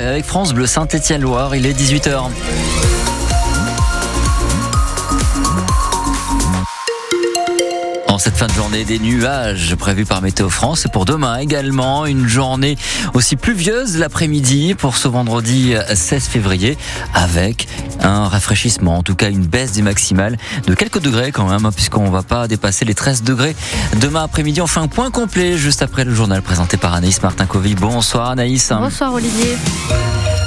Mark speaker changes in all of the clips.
Speaker 1: Et avec France Bleu Saint-Étienne-Loire, il est 18h. Cette fin de journée, des nuages prévus par Météo France et pour demain également une journée aussi pluvieuse l'après-midi pour ce vendredi 16 février avec un rafraîchissement, en tout cas une baisse des maximales de quelques degrés quand même, hein, puisqu'on va pas dépasser les 13 degrés. Demain après-midi, on fait un point complet juste après le journal présenté par Anaïs Martin-Covy. Bonsoir Anaïs.
Speaker 2: Bonsoir Olivier.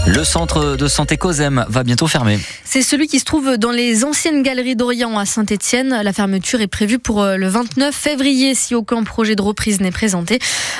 Speaker 1: Le centre de santé COSEM va bientôt fermer.
Speaker 2: C'est celui qui se trouve dans les anciennes galeries d'Orient à Saint-Etienne. La fermeture est prévue pour euh, le 29 février si aucun projet de reprise n'est présenté.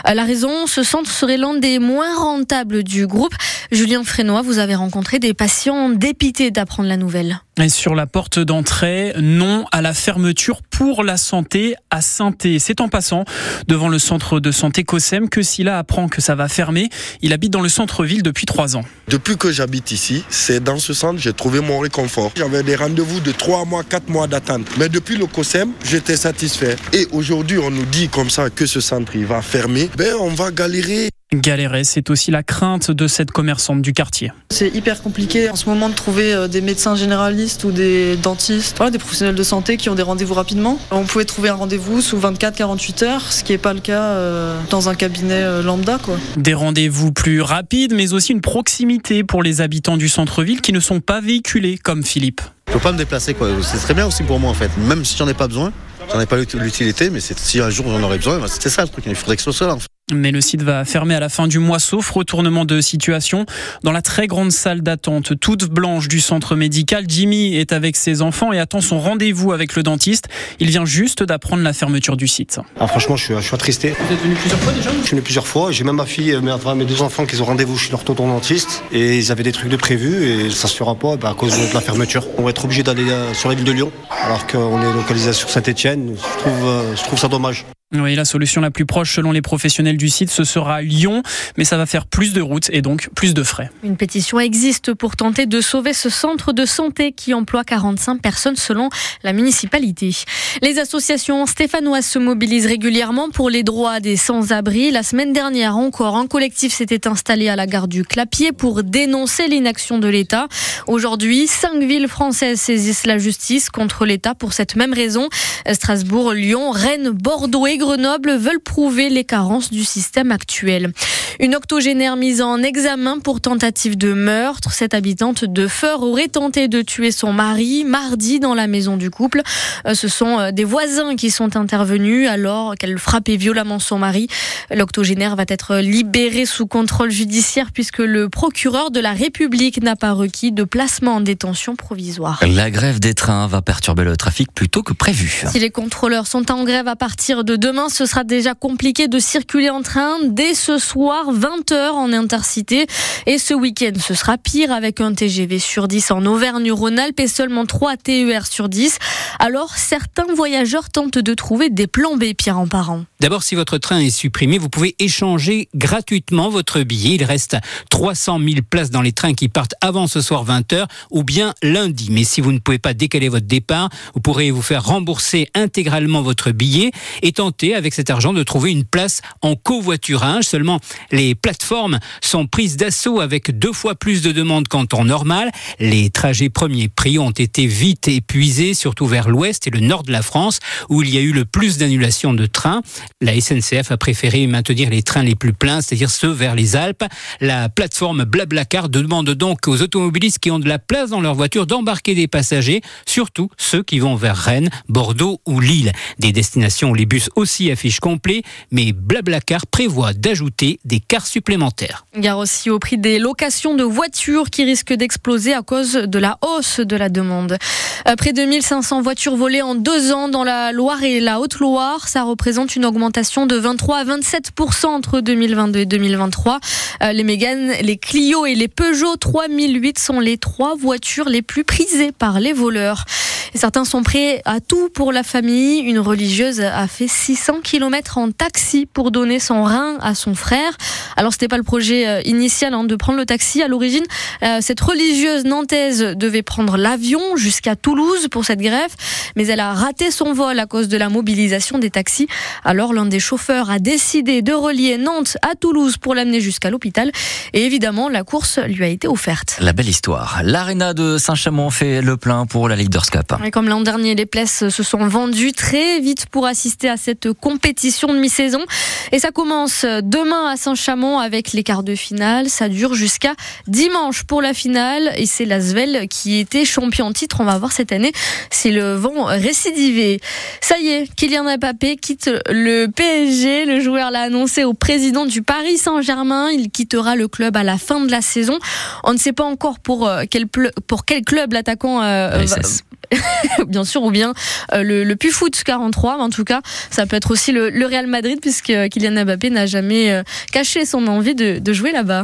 Speaker 2: Euh, la raison, ce centre serait l'un des moins rentables du groupe. Julien Frénois, vous avez rencontré des patients dépités d'apprendre la nouvelle.
Speaker 3: Et sur la porte d'entrée, non à la fermeture pour la santé à saint C'est en passant devant le centre de santé COSEM que Silla apprend que ça va fermer. Il habite dans le centre-ville depuis trois ans.
Speaker 4: Depuis que j'habite ici, c'est dans ce centre j'ai trouvé mon réconfort. J'avais des rendez-vous de trois mois, quatre mois d'attente. Mais depuis le COSEM, j'étais satisfait. Et aujourd'hui, on nous dit comme ça que ce centre il va fermer. Ben, on va galérer.
Speaker 3: Galérer, c'est aussi la crainte de cette commerçante du quartier.
Speaker 5: C'est hyper compliqué en ce moment de trouver euh, des médecins généralistes ou des dentistes, des professionnels de santé qui ont des rendez-vous rapidement. On pouvait trouver un rendez-vous sous 24-48 heures, ce qui n'est pas le cas euh, dans un cabinet euh, lambda. Quoi.
Speaker 3: Des rendez-vous plus rapides, mais aussi une proximité pour les habitants du centre-ville qui ne sont pas véhiculés comme Philippe.
Speaker 6: Je peux pas me déplacer, quoi. C'est très bien aussi pour moi en fait, même si j'en ai pas besoin. J'en ai pas l'utilité, mais si un jour j'en aurais besoin, c'est ça le truc. Il faudrait que ce soit là.
Speaker 3: Mais le site va fermer à la fin du mois, sauf retournement de situation. Dans la très grande salle d'attente, toute blanche du centre médical, Jimmy est avec ses enfants et attend son rendez-vous avec le dentiste. Il vient juste d'apprendre la fermeture du site.
Speaker 7: Ah, franchement, je suis, je suis attristé.
Speaker 3: Vous êtes venu plusieurs fois déjà
Speaker 7: Je suis venu plusieurs fois. J'ai même ma fille, mes, mes deux enfants qui ont rendez-vous chez l'orthodontiste et ils avaient des trucs de prévu et ça se fera pas bah, à cause de la fermeture. On va être obligé d'aller euh, sur la ville de Lyon alors qu'on est localisé sur Saint-Etienne. Je trouve, euh, je trouve ça dommage.
Speaker 3: La solution la plus proche selon les professionnels du site, ce sera Lyon, mais ça va faire plus de routes et donc plus de frais.
Speaker 2: Une pétition existe pour tenter de sauver ce centre de santé qui emploie 45 personnes selon la municipalité. Les associations stéphanoises se mobilisent régulièrement pour les droits des sans-abri. La semaine dernière encore, un collectif s'était installé à la gare du Clapier pour dénoncer l'inaction de l'État. Aujourd'hui, cinq villes françaises saisissent la justice contre l'État pour cette même raison. Strasbourg, Lyon, Rennes, Bordeaux et Grenoble veulent prouver les carences du système actuel. Une octogénaire mise en examen pour tentative de meurtre. Cette habitante de Feur aurait tenté de tuer son mari mardi dans la maison du couple. Euh, ce sont euh, des voisins qui sont intervenus alors qu'elle frappait violemment son mari. L'octogénaire va être libérée sous contrôle judiciaire puisque le procureur de la République n'a pas requis de placement en détention provisoire.
Speaker 1: La grève des trains va perturber le trafic plutôt que prévu.
Speaker 2: Si les contrôleurs sont en grève à partir de demain, ce sera déjà compliqué de circuler en train dès ce soir, 20h en intercité. Et ce week-end, ce sera pire avec un TGV sur 10 en Auvergne-Rhône-Alpes et seulement 3 TER sur 10. Alors, certains voyageurs tentent de trouver des plans B, Pierre en parent.
Speaker 8: D'abord, si votre train est supprimé, vous pouvez échanger gratuitement votre billet. Il reste 300 000 places dans les trains qui partent avant ce soir 20h ou bien lundi. Mais si vous ne pouvez pas décaler votre départ, vous pourrez vous faire rembourser intégralement votre billet avec cet argent de trouver une place en covoiturage. Seulement, les plateformes sont prises d'assaut avec deux fois plus de demandes qu'en temps normal. Les trajets premiers prix ont été vite épuisés, surtout vers l'ouest et le nord de la France, où il y a eu le plus d'annulations de trains. La SNCF a préféré maintenir les trains les plus pleins, c'est-à-dire ceux vers les Alpes. La plateforme Blablacar demande donc aux automobilistes qui ont de la place dans leur voiture d'embarquer des passagers, surtout ceux qui vont vers Rennes, Bordeaux ou Lille. Des destinations où les bus aussi affichent complet, mais Blablacar prévoit d'ajouter des cars supplémentaires.
Speaker 2: Gare aussi au prix des locations de voitures qui risquent d'exploser à cause de la hausse de la demande. Euh, près de 1500 voitures volées en deux ans dans la Loire et la Haute-Loire, ça représente une augmentation de 23 à 27 entre 2022 et 2023. Euh, les Mégane, les Clio et les Peugeot 3008 sont les trois voitures les plus prisées par les voleurs. Certains sont prêts à tout pour la famille. Une religieuse a fait 6 600 km en taxi pour donner son rein à son frère. Alors c'était pas le projet euh, initial hein, de prendre le taxi. À l'origine, euh, cette religieuse nantaise devait prendre l'avion jusqu'à Toulouse pour cette greffe, mais elle a raté son vol à cause de la mobilisation des taxis. Alors l'un des chauffeurs a décidé de relier Nantes à Toulouse pour l'amener jusqu'à l'hôpital. Et évidemment, la course lui a été offerte.
Speaker 1: La belle histoire. L'Arena de Saint-Chamond fait le plein pour la Leaders Cup.
Speaker 2: Et comme l'an dernier, les places se sont vendues très vite pour assister à cette compétition de mi-saison. Et ça commence demain à Saint-Chamond avec les quarts de finale. Ça dure jusqu'à dimanche pour la finale. Et c'est l'Asvel qui était champion en titre. On va voir cette année si le vent récidivé. Ça y est, Kylian Mbappé quitte le PSG. Le joueur l'a annoncé au président du Paris Saint-Germain. Il quittera le club à la fin de la saison. On ne sait pas encore pour euh, quel, pour quel club l'attaquant euh, bien sûr, ou bien euh, le, le Pufoot 43. Mais en tout cas, ça peut être aussi le, le Real Madrid, puisque Kylian Mbappé n'a jamais caché son envie de, de jouer là-bas.